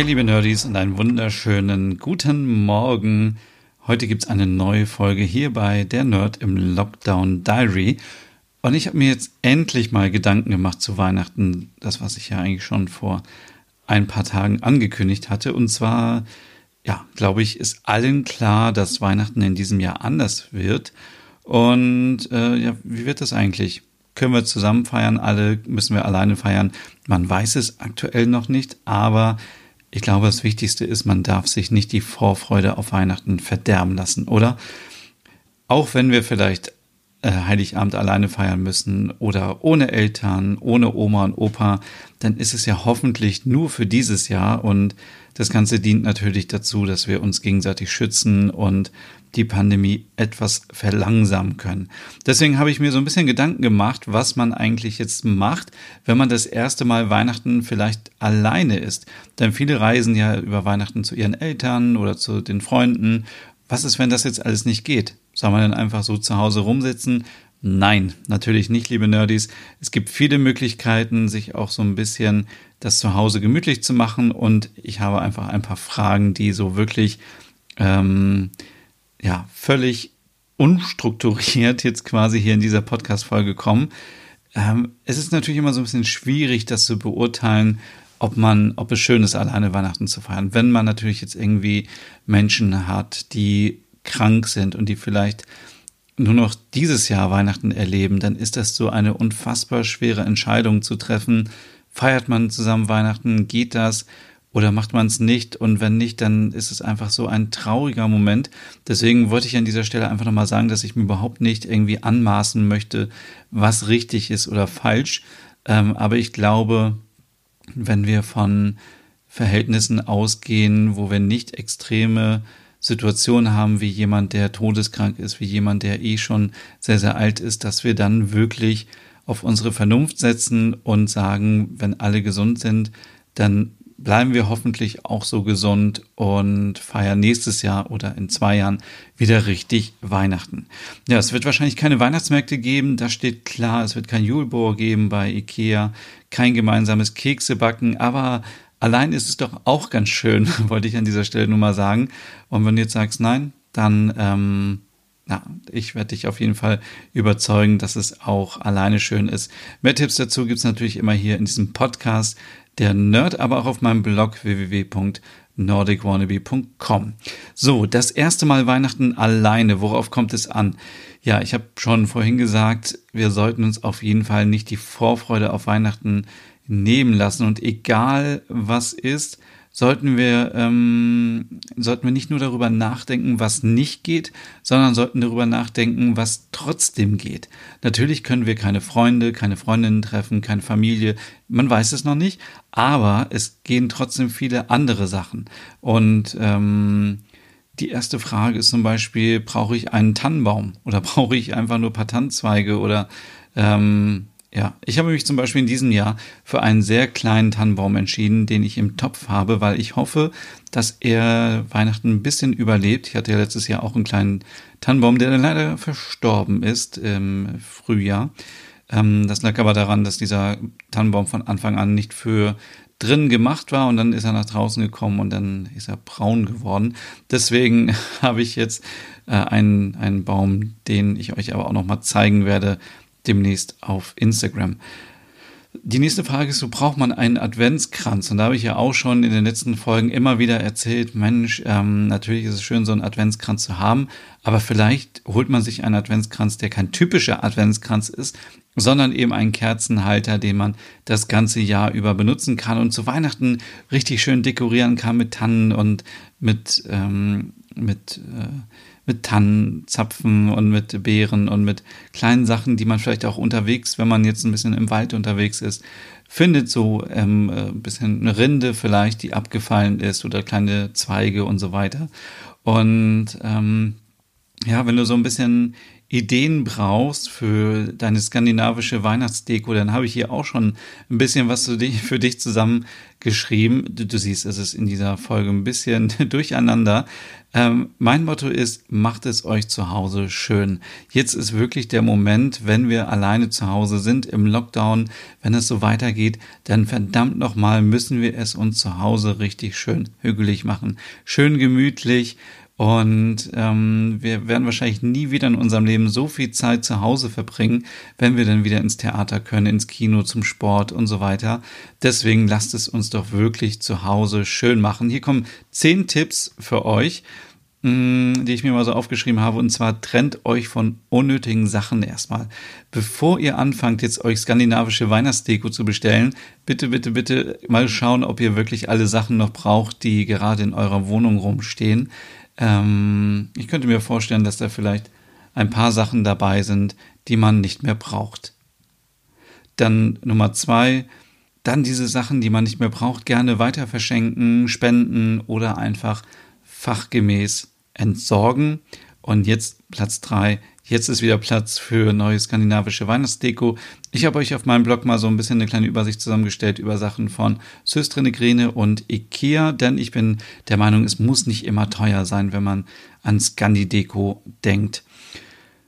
Hey liebe Nerdies und einen wunderschönen guten Morgen. Heute gibt es eine neue Folge hier bei Der Nerd im Lockdown Diary. Und ich habe mir jetzt endlich mal Gedanken gemacht zu Weihnachten, das was ich ja eigentlich schon vor ein paar Tagen angekündigt hatte. Und zwar, ja, glaube ich, ist allen klar, dass Weihnachten in diesem Jahr anders wird. Und äh, ja, wie wird das eigentlich? Können wir zusammen feiern? Alle müssen wir alleine feiern? Man weiß es aktuell noch nicht, aber ich glaube, das Wichtigste ist, man darf sich nicht die Vorfreude auf Weihnachten verderben lassen, oder? Auch wenn wir vielleicht äh, Heiligabend alleine feiern müssen oder ohne Eltern, ohne Oma und Opa, dann ist es ja hoffentlich nur für dieses Jahr und das Ganze dient natürlich dazu, dass wir uns gegenseitig schützen und die Pandemie etwas verlangsamen können. Deswegen habe ich mir so ein bisschen Gedanken gemacht, was man eigentlich jetzt macht, wenn man das erste Mal Weihnachten vielleicht alleine ist. Denn viele reisen ja über Weihnachten zu ihren Eltern oder zu den Freunden. Was ist, wenn das jetzt alles nicht geht? Soll man dann einfach so zu Hause rumsitzen? Nein, natürlich nicht, liebe Nerdies. Es gibt viele Möglichkeiten, sich auch so ein bisschen das zu Hause gemütlich zu machen. Und ich habe einfach ein paar Fragen, die so wirklich ähm, ja, völlig unstrukturiert jetzt quasi hier in dieser Podcast-Folge kommen. Ähm, es ist natürlich immer so ein bisschen schwierig, das zu beurteilen, ob man, ob es schön ist, alleine Weihnachten zu feiern. Wenn man natürlich jetzt irgendwie Menschen hat, die krank sind und die vielleicht nur noch dieses Jahr Weihnachten erleben, dann ist das so eine unfassbar schwere Entscheidung zu treffen. Feiert man zusammen Weihnachten? Geht das? oder macht man es nicht? Und wenn nicht, dann ist es einfach so ein trauriger Moment. Deswegen wollte ich an dieser Stelle einfach nochmal sagen, dass ich mir überhaupt nicht irgendwie anmaßen möchte, was richtig ist oder falsch. Ähm, aber ich glaube, wenn wir von Verhältnissen ausgehen, wo wir nicht extreme Situationen haben, wie jemand, der todeskrank ist, wie jemand, der eh schon sehr, sehr alt ist, dass wir dann wirklich auf unsere Vernunft setzen und sagen, wenn alle gesund sind, dann bleiben wir hoffentlich auch so gesund und feiern nächstes Jahr oder in zwei Jahren wieder richtig Weihnachten. Ja, es wird wahrscheinlich keine Weihnachtsmärkte geben, das steht klar. Es wird kein Julebohr geben bei Ikea, kein gemeinsames Keksebacken, aber allein ist es doch auch ganz schön, wollte ich an dieser Stelle nur mal sagen. Und wenn du jetzt sagst, nein, dann, ähm, na, ich werde dich auf jeden Fall überzeugen, dass es auch alleine schön ist. Mehr Tipps dazu gibt's natürlich immer hier in diesem Podcast der Nerd, aber auch auf meinem Blog www.nordicwannabe.com. So, das erste Mal Weihnachten alleine. Worauf kommt es an? Ja, ich habe schon vorhin gesagt, wir sollten uns auf jeden Fall nicht die Vorfreude auf Weihnachten nehmen lassen. Und egal was ist, sollten wir, ähm, sollten wir nicht nur darüber nachdenken, was nicht geht, sondern sollten darüber nachdenken, was trotzdem geht. Natürlich können wir keine Freunde, keine Freundinnen treffen, keine Familie, man weiß es noch nicht, aber es gehen trotzdem viele andere Sachen. Und ähm, die erste Frage ist zum Beispiel, brauche ich einen Tannenbaum? Oder brauche ich einfach nur paar Tannenzweige? Oder ähm, ja, ich habe mich zum Beispiel in diesem Jahr für einen sehr kleinen Tannenbaum entschieden, den ich im Topf habe, weil ich hoffe, dass er Weihnachten ein bisschen überlebt. Ich hatte ja letztes Jahr auch einen kleinen Tannenbaum, der leider verstorben ist im Frühjahr. Ähm, das lag aber daran, dass dieser Tannenbaum von Anfang an nicht für drin gemacht war und dann ist er nach draußen gekommen und dann ist er braun geworden. Deswegen habe ich jetzt äh, einen, einen Baum, den ich euch aber auch noch mal zeigen werde, demnächst auf Instagram. Die nächste Frage ist, so braucht man einen Adventskranz? Und da habe ich ja auch schon in den letzten Folgen immer wieder erzählt, Mensch, ähm, natürlich ist es schön, so einen Adventskranz zu haben, aber vielleicht holt man sich einen Adventskranz, der kein typischer Adventskranz ist, sondern eben einen Kerzenhalter, den man das ganze Jahr über benutzen kann und zu Weihnachten richtig schön dekorieren kann mit Tannen und mit, ähm, mit äh, mit Tannenzapfen und mit Beeren und mit kleinen Sachen, die man vielleicht auch unterwegs, wenn man jetzt ein bisschen im Wald unterwegs ist, findet, so ähm, ein äh, bisschen eine Rinde vielleicht, die abgefallen ist oder kleine Zweige und so weiter. Und ähm, ja, wenn du so ein bisschen Ideen brauchst für deine skandinavische Weihnachtsdeko, dann habe ich hier auch schon ein bisschen was für dich, zusammengeschrieben. Du, du siehst, es ist in dieser Folge ein bisschen durcheinander. Ähm, mein Motto ist, macht es euch zu Hause schön. Jetzt ist wirklich der Moment, wenn wir alleine zu Hause sind im Lockdown, wenn es so weitergeht, dann verdammt nochmal müssen wir es uns zu Hause richtig schön hügelig machen. Schön gemütlich, und ähm, wir werden wahrscheinlich nie wieder in unserem Leben so viel Zeit zu Hause verbringen, wenn wir dann wieder ins Theater können, ins Kino, zum Sport und so weiter. Deswegen lasst es uns doch wirklich zu Hause schön machen. Hier kommen zehn Tipps für euch, mh, mm, die ich mir mal so aufgeschrieben habe. Und zwar trennt euch von unnötigen Sachen erstmal. Bevor ihr anfangt, jetzt euch skandinavische Weihnachtsdeko zu bestellen, bitte, bitte, bitte mal schauen, ob ihr wirklich alle Sachen noch braucht, die gerade in eurer Wohnung rumstehen ähm, ich könnte mir vorstellen, dass da vielleicht ein paar Sachen dabei sind, die man nicht mehr braucht. Dann Nummer zwei, dann diese Sachen, die man nicht mehr braucht, gerne weiter verschenken, spenden oder einfach fachgemäß entsorgen. Und jetzt Platz drei, Jetzt ist wieder Platz für neue skandinavische Weihnachtsdeko. Ich habe euch auf meinem Blog mal so ein bisschen eine kleine Übersicht zusammengestellt über Sachen von Söstrine Grene und Ikea, denn ich bin der Meinung, es muss nicht immer teuer sein, wenn man an Scandi-Deko denkt.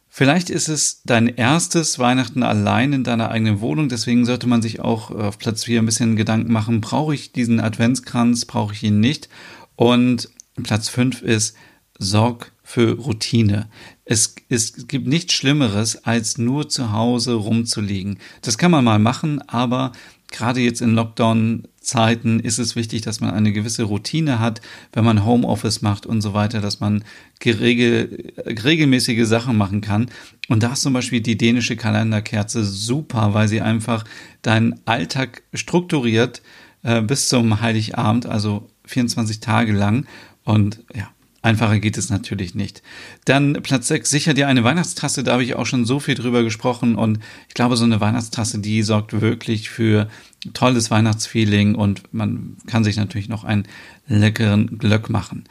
Vielleicht ist es dein erstes Weihnachten allein in deiner eigenen Wohnung, deswegen sollte man sich auch auf Platz 4 ein bisschen Gedanken machen, brauche ich diesen Adventskranz, brauche ich ihn nicht? Und Platz 5 ist, sorg für Routine. Es, es gibt nichts Schlimmeres, als nur zu Hause rumzuliegen. Das kann man mal machen, aber gerade jetzt in Lockdown-Zeiten ist es wichtig, dass man eine gewisse Routine hat, wenn man Homeoffice macht und so weiter, dass man geregel, regelmäßige Sachen machen kann. Und da ist zum Beispiel die dänische Kalenderkerze super, weil sie einfach deinen Alltag strukturiert äh, bis zum Heiligabend, also 24 Tage lang. Und ja, Einfacher geht es natürlich nicht. Dann Platz 6, sicher dir eine Weihnachtstasse. Da habe ich auch schon so viel drüber gesprochen. Und ich glaube, so eine Weihnachtstasse, die sorgt wirklich für tolles Weihnachtsfeeling und man kann sich natürlich noch einen leckeren Glöck machen.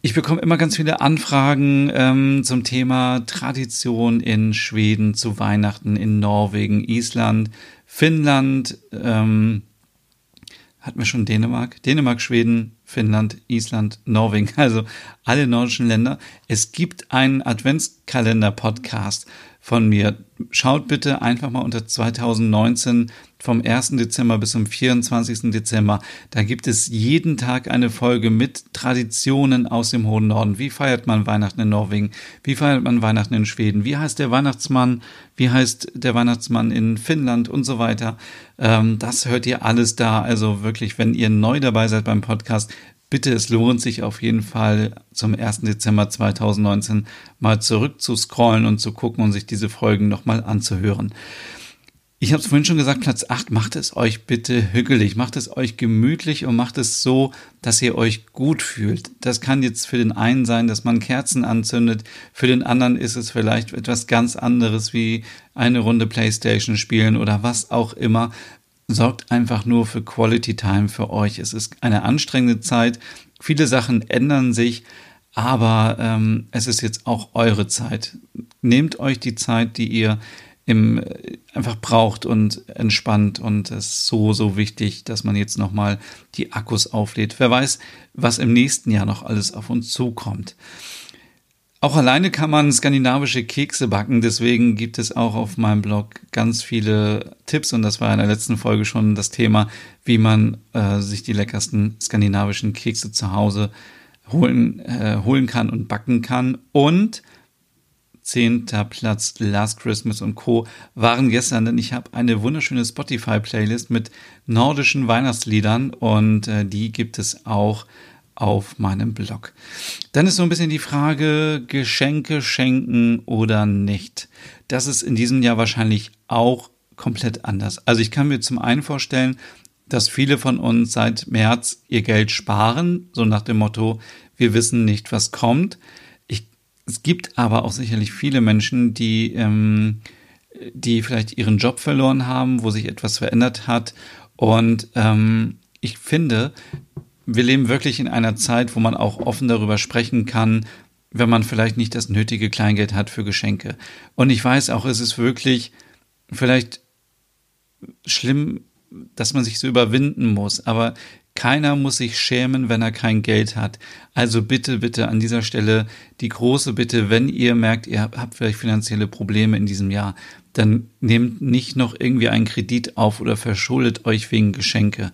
Ich bekomme immer ganz viele Anfragen ähm, zum Thema Tradition in Schweden zu Weihnachten, in Norwegen, Island, Finnland, ähm, hatten wir schon Dänemark, Dänemark, Schweden, Finnland, Island, Norwegen, also alle nordischen Länder. Es gibt einen Adventskalender-Podcast von mir. Schaut bitte einfach mal unter 2019 vom 1. Dezember bis zum 24. Dezember. Da gibt es jeden Tag eine Folge mit Traditionen aus dem hohen Norden. Wie feiert man Weihnachten in Norwegen? Wie feiert man Weihnachten in Schweden? Wie heißt der Weihnachtsmann? Wie heißt der Weihnachtsmann in Finnland und so weiter? Ähm, das hört ihr alles da. Also wirklich, wenn ihr neu dabei seid beim Podcast, bitte, es lohnt sich auf jeden Fall zum 1. Dezember 2019 mal zurück zu scrollen und zu gucken und sich diese Folgen nochmal anzuhören. Ich habe es vorhin schon gesagt, Platz 8, macht es euch bitte hügelig, macht es euch gemütlich und macht es so, dass ihr euch gut fühlt. Das kann jetzt für den einen sein, dass man Kerzen anzündet, für den anderen ist es vielleicht etwas ganz anderes wie eine Runde Playstation spielen oder was auch immer sorgt einfach nur für Quality Time für euch. Es ist eine anstrengende Zeit. Viele Sachen ändern sich, aber ähm, es ist jetzt auch eure Zeit. Nehmt euch die Zeit, die ihr im, äh, einfach braucht und entspannt und es ist so, so wichtig, dass man jetzt nochmal die Akkus auflädt. Wer weiß, was im nächsten Jahr noch alles auf uns zukommt. Auch alleine kann man skandinavische Kekse backen, deswegen gibt es auch auf meinem Blog ganz viele Tipps und das war in der letzten Folge schon das Thema, wie man äh, sich die leckersten skandinavischen Kekse zu Hause holen, äh, holen kann und backen kann. Und zehnter Platz Last Christmas und Co. waren gestern, denn ich habe eine wunderschöne Spotify-Playlist mit nordischen Weihnachtsliedern und äh, die gibt es auch auf meinem Blog. Dann ist so ein bisschen die Frage, Geschenke schenken oder nicht. Das ist in diesem Jahr wahrscheinlich auch komplett anders. Also ich kann mir zum einen vorstellen, dass viele von uns seit März ihr Geld sparen, so nach dem Motto, wir wissen nicht, was kommt. Ich, es gibt aber auch sicherlich viele Menschen, die ähm, die vielleicht ihren Job verloren haben, wo sich etwas verändert hat. Und ähm, ich finde, wir leben wirklich in einer Zeit, wo man auch offen darüber sprechen kann, wenn man vielleicht nicht das nötige Kleingeld hat für Geschenke. Und ich weiß auch, es ist wirklich vielleicht schlimm, dass man sich so überwinden muss, aber keiner muss sich schämen, wenn er kein Geld hat. Also bitte, bitte an dieser Stelle die große Bitte, wenn ihr merkt, ihr habt vielleicht finanzielle Probleme in diesem Jahr, dann nehmt nicht noch irgendwie einen Kredit auf oder verschuldet euch wegen Geschenke.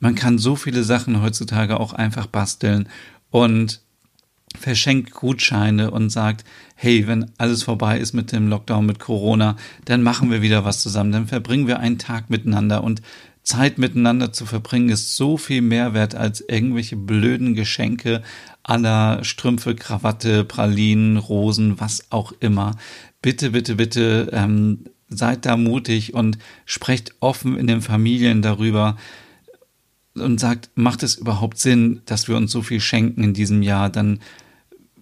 Man kann so viele Sachen heutzutage auch einfach basteln und verschenkt Gutscheine und sagt, hey, wenn alles vorbei ist mit dem Lockdown, mit Corona, dann machen wir wieder was zusammen, dann verbringen wir einen Tag miteinander und Zeit miteinander zu verbringen ist so viel mehr wert als irgendwelche blöden Geschenke aller Strümpfe, Krawatte, Pralinen, Rosen, was auch immer. Bitte, bitte, bitte ähm, seid da mutig und sprecht offen in den Familien darüber und sagt, macht es überhaupt Sinn, dass wir uns so viel schenken in diesem Jahr? Dann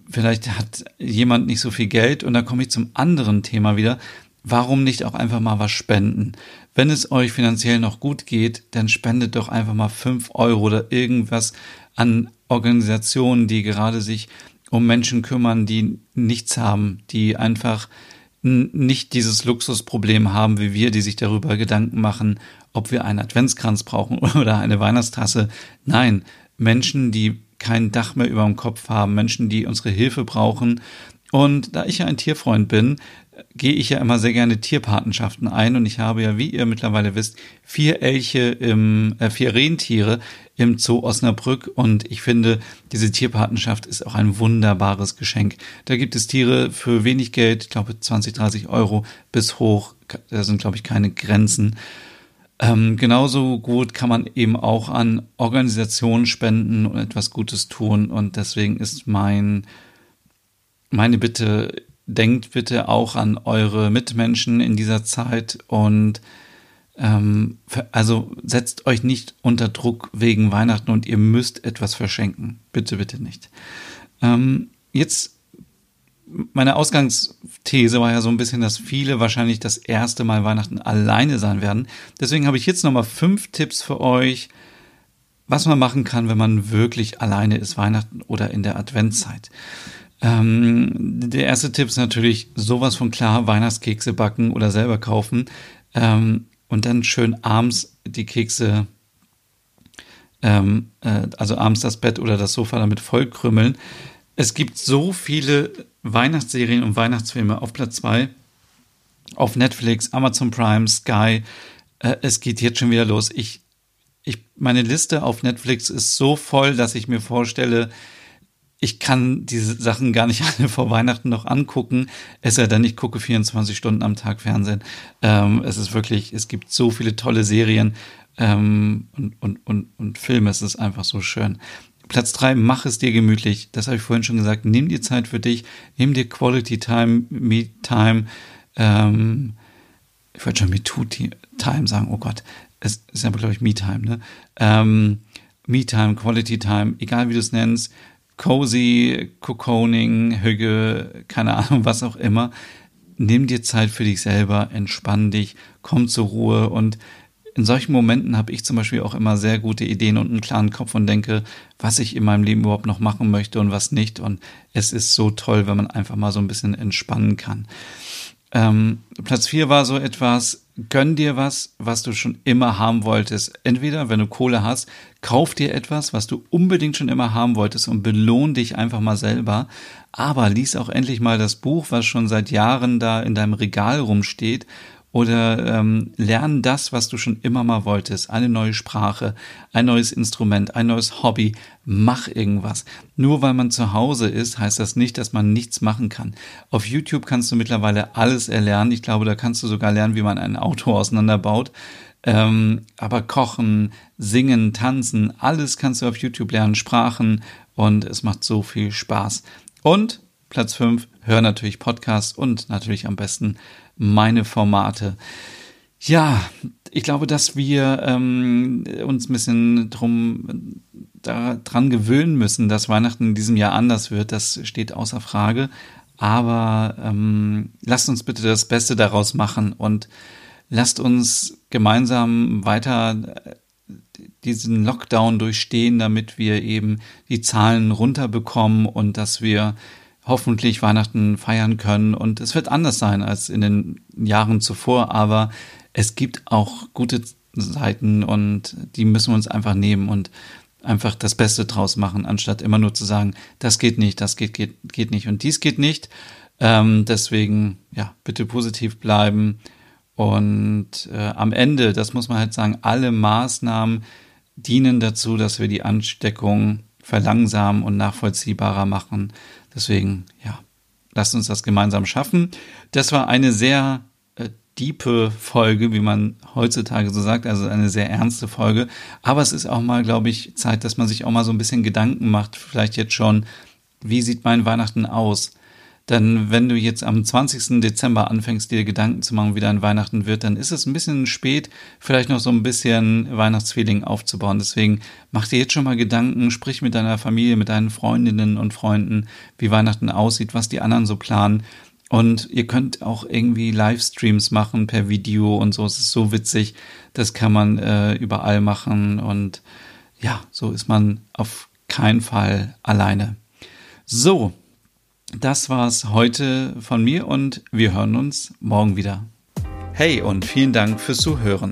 vielleicht hat jemand nicht so viel Geld und da komme ich zum anderen Thema wieder. Warum nicht auch einfach mal was spenden? Wenn es euch finanziell noch gut geht, dann spendet doch einfach mal fünf Euro oder irgendwas an Organisationen, die gerade sich um Menschen kümmern, die nichts haben, die einfach nicht dieses Luxusproblem haben wie wir, die sich darüber Gedanken machen, ob wir einen Adventskranz brauchen oder eine Weihnachtstasse. Nein, Menschen, die kein Dach mehr über dem Kopf haben, Menschen, die unsere Hilfe brauchen. Und da ich ja ein Tierfreund bin, gehe ich ja immer sehr gerne Tierpatenschaften ein und ich habe ja, wie ihr mittlerweile wisst, vier Elche im, äh, vier Rentiere im Zoo Osnabrück und ich finde, diese Tierpatenschaft ist auch ein wunderbares Geschenk. Da gibt es Tiere für wenig Geld, ich glaube 20, 30 Euro bis hoch, da sind glaube ich keine Grenzen. Ähm, genauso gut kann man eben auch an Organisationen spenden und etwas Gutes tun und deswegen ist mein meine Bitte denkt bitte auch an eure Mitmenschen in dieser Zeit und ähm, also setzt euch nicht unter Druck wegen Weihnachten und ihr müsst etwas verschenken. Bitte, bitte nicht. Ähm, jetzt, meine Ausgangsthese war ja so ein bisschen, dass viele wahrscheinlich das erste Mal Weihnachten alleine sein werden. Deswegen habe ich jetzt nochmal fünf Tipps für euch, was man machen kann, wenn man wirklich alleine ist, Weihnachten oder in der Adventszeit. Ähm, der erste Tipp ist natürlich sowas von klar, Weihnachtskekse backen oder selber kaufen ähm, und dann schön abends die Kekse, ähm, äh, also abends das Bett oder das Sofa damit vollkrümmeln. Es gibt so viele Weihnachtsserien und Weihnachtsfilme auf Platz 2, auf Netflix, Amazon Prime, Sky. Äh, es geht jetzt schon wieder los. Ich, ich, meine Liste auf Netflix ist so voll, dass ich mir vorstelle, ich kann diese Sachen gar nicht alle vor Weihnachten noch angucken, es sei denn, ich gucke 24 Stunden am Tag Fernsehen. Ähm, es ist wirklich, es gibt so viele tolle Serien ähm, und, und, und, und Filme, es ist einfach so schön. Platz drei, mach es dir gemütlich. Das habe ich vorhin schon gesagt. Nimm dir Zeit für dich, nimm dir Quality Time, Me Time. Ähm, ich wollte schon Me Too Time sagen, oh Gott. Es ist aber, glaube ich, Me Time, ne? Ähm, Me Time, Quality Time, egal wie du es nennst cozy, Cocooning, Hüge, keine Ahnung, was auch immer. Nimm dir Zeit für dich selber, entspann dich, komm zur Ruhe und in solchen Momenten habe ich zum Beispiel auch immer sehr gute Ideen und einen klaren Kopf und denke, was ich in meinem Leben überhaupt noch machen möchte und was nicht. Und es ist so toll, wenn man einfach mal so ein bisschen entspannen kann. Ähm, Platz vier war so etwas, gönn dir was, was du schon immer haben wolltest. Entweder, wenn du Kohle hast, kauf dir etwas, was du unbedingt schon immer haben wolltest und belohn dich einfach mal selber. Aber lies auch endlich mal das Buch, was schon seit Jahren da in deinem Regal rumsteht oder ähm, lern das, was du schon immer mal wolltest. Eine neue Sprache, ein neues Instrument, ein neues Hobby. Mach irgendwas. Nur weil man zu Hause ist, heißt das nicht, dass man nichts machen kann. Auf YouTube kannst du mittlerweile alles erlernen. Ich glaube, da kannst du sogar lernen, wie man ein Auto auseinanderbaut. Ähm, aber kochen, singen, tanzen, alles kannst du auf YouTube lernen, Sprachen und es macht so viel Spaß. Und Platz 5, hör natürlich Podcasts und natürlich am besten meine Formate. Ja, ich glaube, dass wir ähm, uns ein bisschen drum daran gewöhnen müssen, dass Weihnachten in diesem Jahr anders wird. Das steht außer Frage. Aber ähm, lasst uns bitte das Beste daraus machen und lasst uns gemeinsam weiter äh, diesen Lockdown durchstehen, damit wir eben die Zahlen runterbekommen und dass wir hoffentlich Weihnachten feiern können. Und es wird anders sein als in den Jahren zuvor, aber es gibt auch gute Seiten und die müssen wir uns einfach nehmen und einfach das Beste draus machen, anstatt immer nur zu sagen, das geht nicht, das geht, geht, geht nicht und dies geht nicht. Ähm, deswegen, ja, bitte positiv bleiben. Und äh, am Ende, das muss man halt sagen, alle Maßnahmen dienen dazu, dass wir die Ansteckung verlangsamen und nachvollziehbarer machen. Deswegen, ja, lasst uns das gemeinsam schaffen. Das war eine sehr äh, diepe Folge, wie man heutzutage so sagt, also eine sehr ernste Folge. Aber es ist auch mal, glaube ich, Zeit, dass man sich auch mal so ein bisschen Gedanken macht, vielleicht jetzt schon, wie sieht mein Weihnachten aus? Denn wenn du jetzt am 20. Dezember anfängst, dir Gedanken zu machen, wie dein Weihnachten wird, dann ist es ein bisschen spät, vielleicht noch so ein bisschen Weihnachtsfeeling aufzubauen. Deswegen mach dir jetzt schon mal Gedanken, sprich mit deiner Familie, mit deinen Freundinnen und Freunden, wie Weihnachten aussieht, was die anderen so planen. Und ihr könnt auch irgendwie Livestreams machen per Video und so. Es ist so witzig. Das kann man äh, überall machen. Und ja, so ist man auf keinen Fall alleine. So, das war's heute von mir und wir hören uns morgen wieder. Hey und vielen Dank fürs Zuhören.